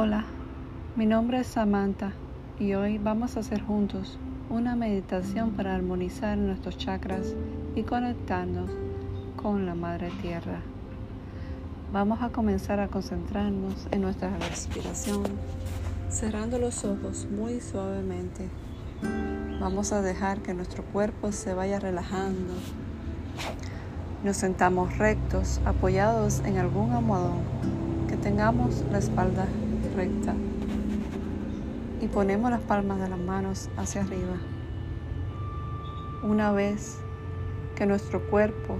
Hola, mi nombre es Samantha y hoy vamos a hacer juntos una meditación para armonizar nuestros chakras y conectarnos con la Madre Tierra. Vamos a comenzar a concentrarnos en nuestra respiración, cerrando los ojos muy suavemente. Vamos a dejar que nuestro cuerpo se vaya relajando. Nos sentamos rectos, apoyados en algún almohadón, que tengamos la espalda y ponemos las palmas de las manos hacia arriba. Una vez que nuestro cuerpo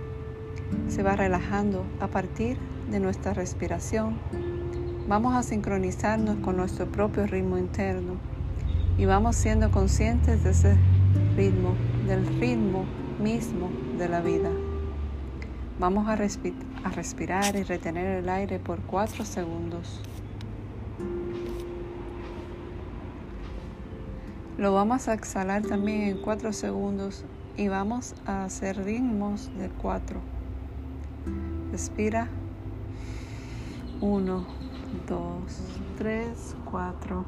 se va relajando a partir de nuestra respiración, vamos a sincronizarnos con nuestro propio ritmo interno y vamos siendo conscientes de ese ritmo, del ritmo mismo de la vida. Vamos a respirar y retener el aire por cuatro segundos. Lo vamos a exhalar también en 4 segundos y vamos a hacer ritmos de 4. Respira. 1, 2, 3, 4.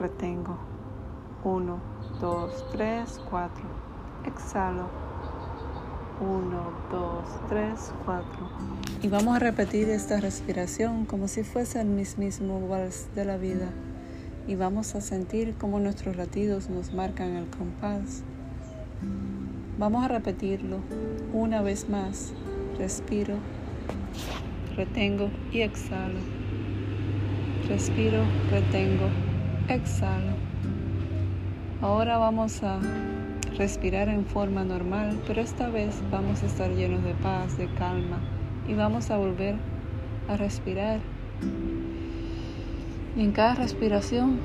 Retengo. 1, 2, 3, 4. Exhalo. 1, 2, 3, 4. Y vamos a repetir esta respiración como si fuese el mismísimo vals de la vida y vamos a sentir cómo nuestros latidos nos marcan el compás. Vamos a repetirlo una vez más. Respiro, retengo y exhalo. Respiro, retengo, exhalo. Ahora vamos a respirar en forma normal, pero esta vez vamos a estar llenos de paz, de calma y vamos a volver a respirar en cada respiración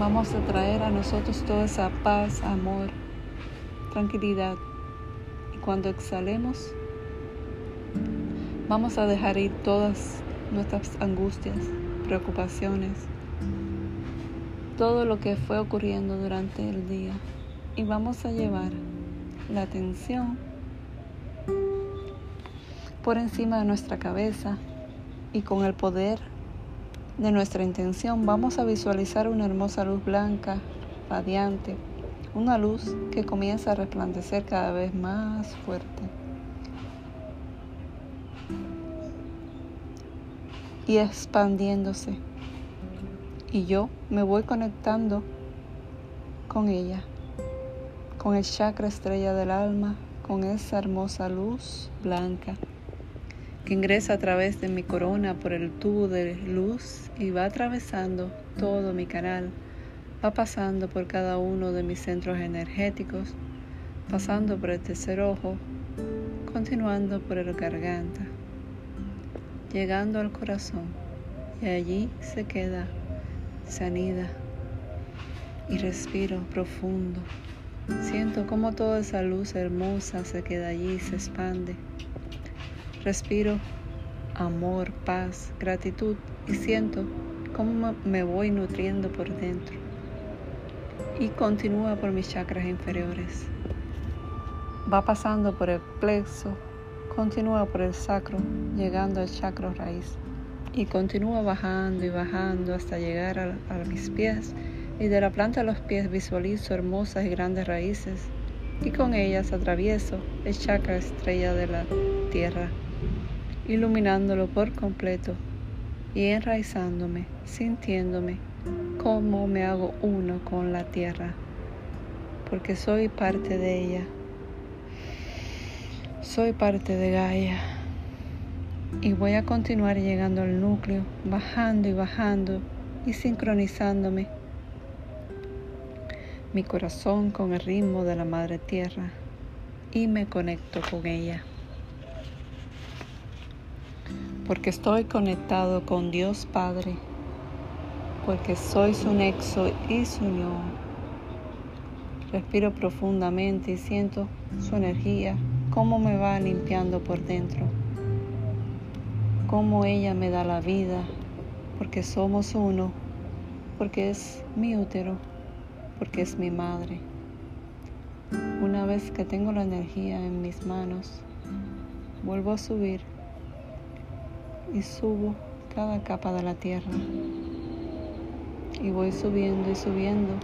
vamos a traer a nosotros toda esa paz, amor, tranquilidad. Y cuando exhalemos, vamos a dejar ir todas nuestras angustias, preocupaciones, todo lo que fue ocurriendo durante el día. Y vamos a llevar la atención por encima de nuestra cabeza y con el poder de nuestra intención vamos a visualizar una hermosa luz blanca, radiante, una luz que comienza a resplandecer cada vez más fuerte. Y expandiéndose. Y yo me voy conectando con ella, con el chakra estrella del alma, con esa hermosa luz blanca que ingresa a través de mi corona por el tubo de luz y va atravesando todo mi canal, va pasando por cada uno de mis centros energéticos, pasando por el tercer ojo, continuando por el garganta, llegando al corazón. Y allí se queda, se y respiro profundo. Siento como toda esa luz hermosa se queda allí se expande Respiro amor, paz, gratitud y siento cómo me voy nutriendo por dentro. Y continúa por mis chakras inferiores. Va pasando por el plexo, continúa por el sacro, llegando al chakra raíz. Y continúa bajando y bajando hasta llegar a, a mis pies. Y de la planta de los pies visualizo hermosas y grandes raíces. Y con ellas atravieso el chakra estrella de la tierra iluminándolo por completo y enraizándome, sintiéndome como me hago uno con la tierra, porque soy parte de ella. Soy parte de Gaia y voy a continuar llegando al núcleo, bajando y bajando y sincronizándome mi corazón con el ritmo de la Madre Tierra y me conecto con ella porque estoy conectado con Dios Padre, porque soy su nexo y su unión. Respiro profundamente y siento su energía, cómo me va limpiando por dentro, cómo ella me da la vida, porque somos uno, porque es mi útero, porque es mi madre. Una vez que tengo la energía en mis manos, vuelvo a subir y subo cada capa de la tierra y voy subiendo y subiendo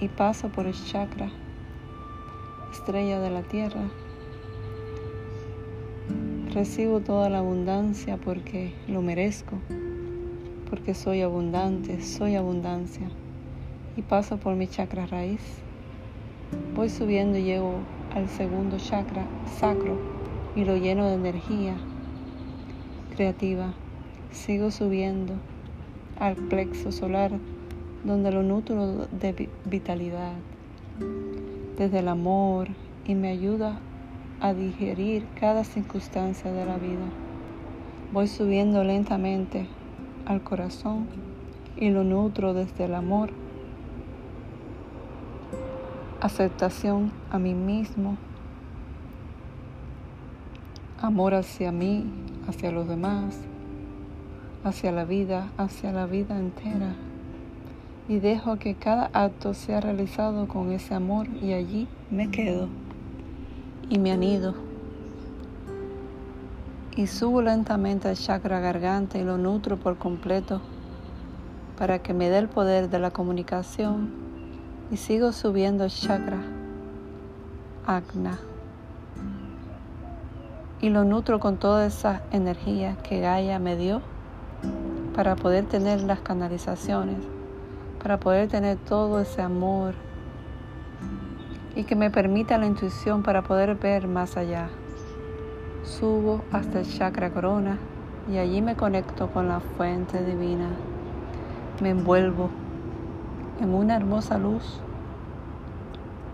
y paso por el chakra, estrella de la tierra. Recibo toda la abundancia porque lo merezco, porque soy abundante, soy abundancia. Y paso por mi chakra raíz. Voy subiendo y llego al segundo chakra sacro y lo lleno de energía creativa. Sigo subiendo al plexo solar, donde lo nutro de vitalidad, desde el amor y me ayuda a digerir cada circunstancia de la vida. Voy subiendo lentamente al corazón y lo nutro desde el amor, aceptación a mí mismo, amor hacia mí, hacia los demás hacia la vida, hacia la vida entera. Y dejo que cada acto sea realizado con ese amor y allí me quedo y me anido. Y subo lentamente al chakra garganta y lo nutro por completo para que me dé el poder de la comunicación y sigo subiendo el chakra Agna y lo nutro con toda esa energía que Gaia me dio para poder tener las canalizaciones, para poder tener todo ese amor y que me permita la intuición para poder ver más allá. Subo hasta el chakra corona y allí me conecto con la fuente divina. Me envuelvo en una hermosa luz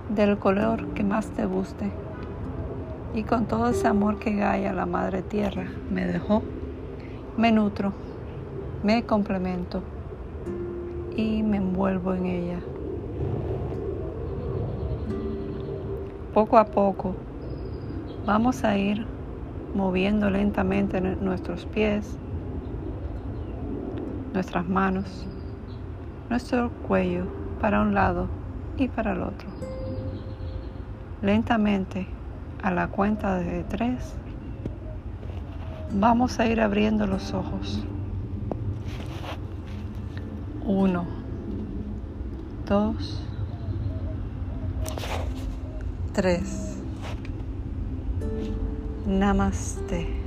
del color que más te guste. Y con todo ese amor que Gaia, la Madre Tierra, me dejó, me nutro me complemento y me envuelvo en ella. Poco a poco vamos a ir moviendo lentamente nuestros pies, nuestras manos, nuestro cuello para un lado y para el otro. Lentamente, a la cuenta de tres, vamos a ir abriendo los ojos. Uno, dos, tres. Namaste.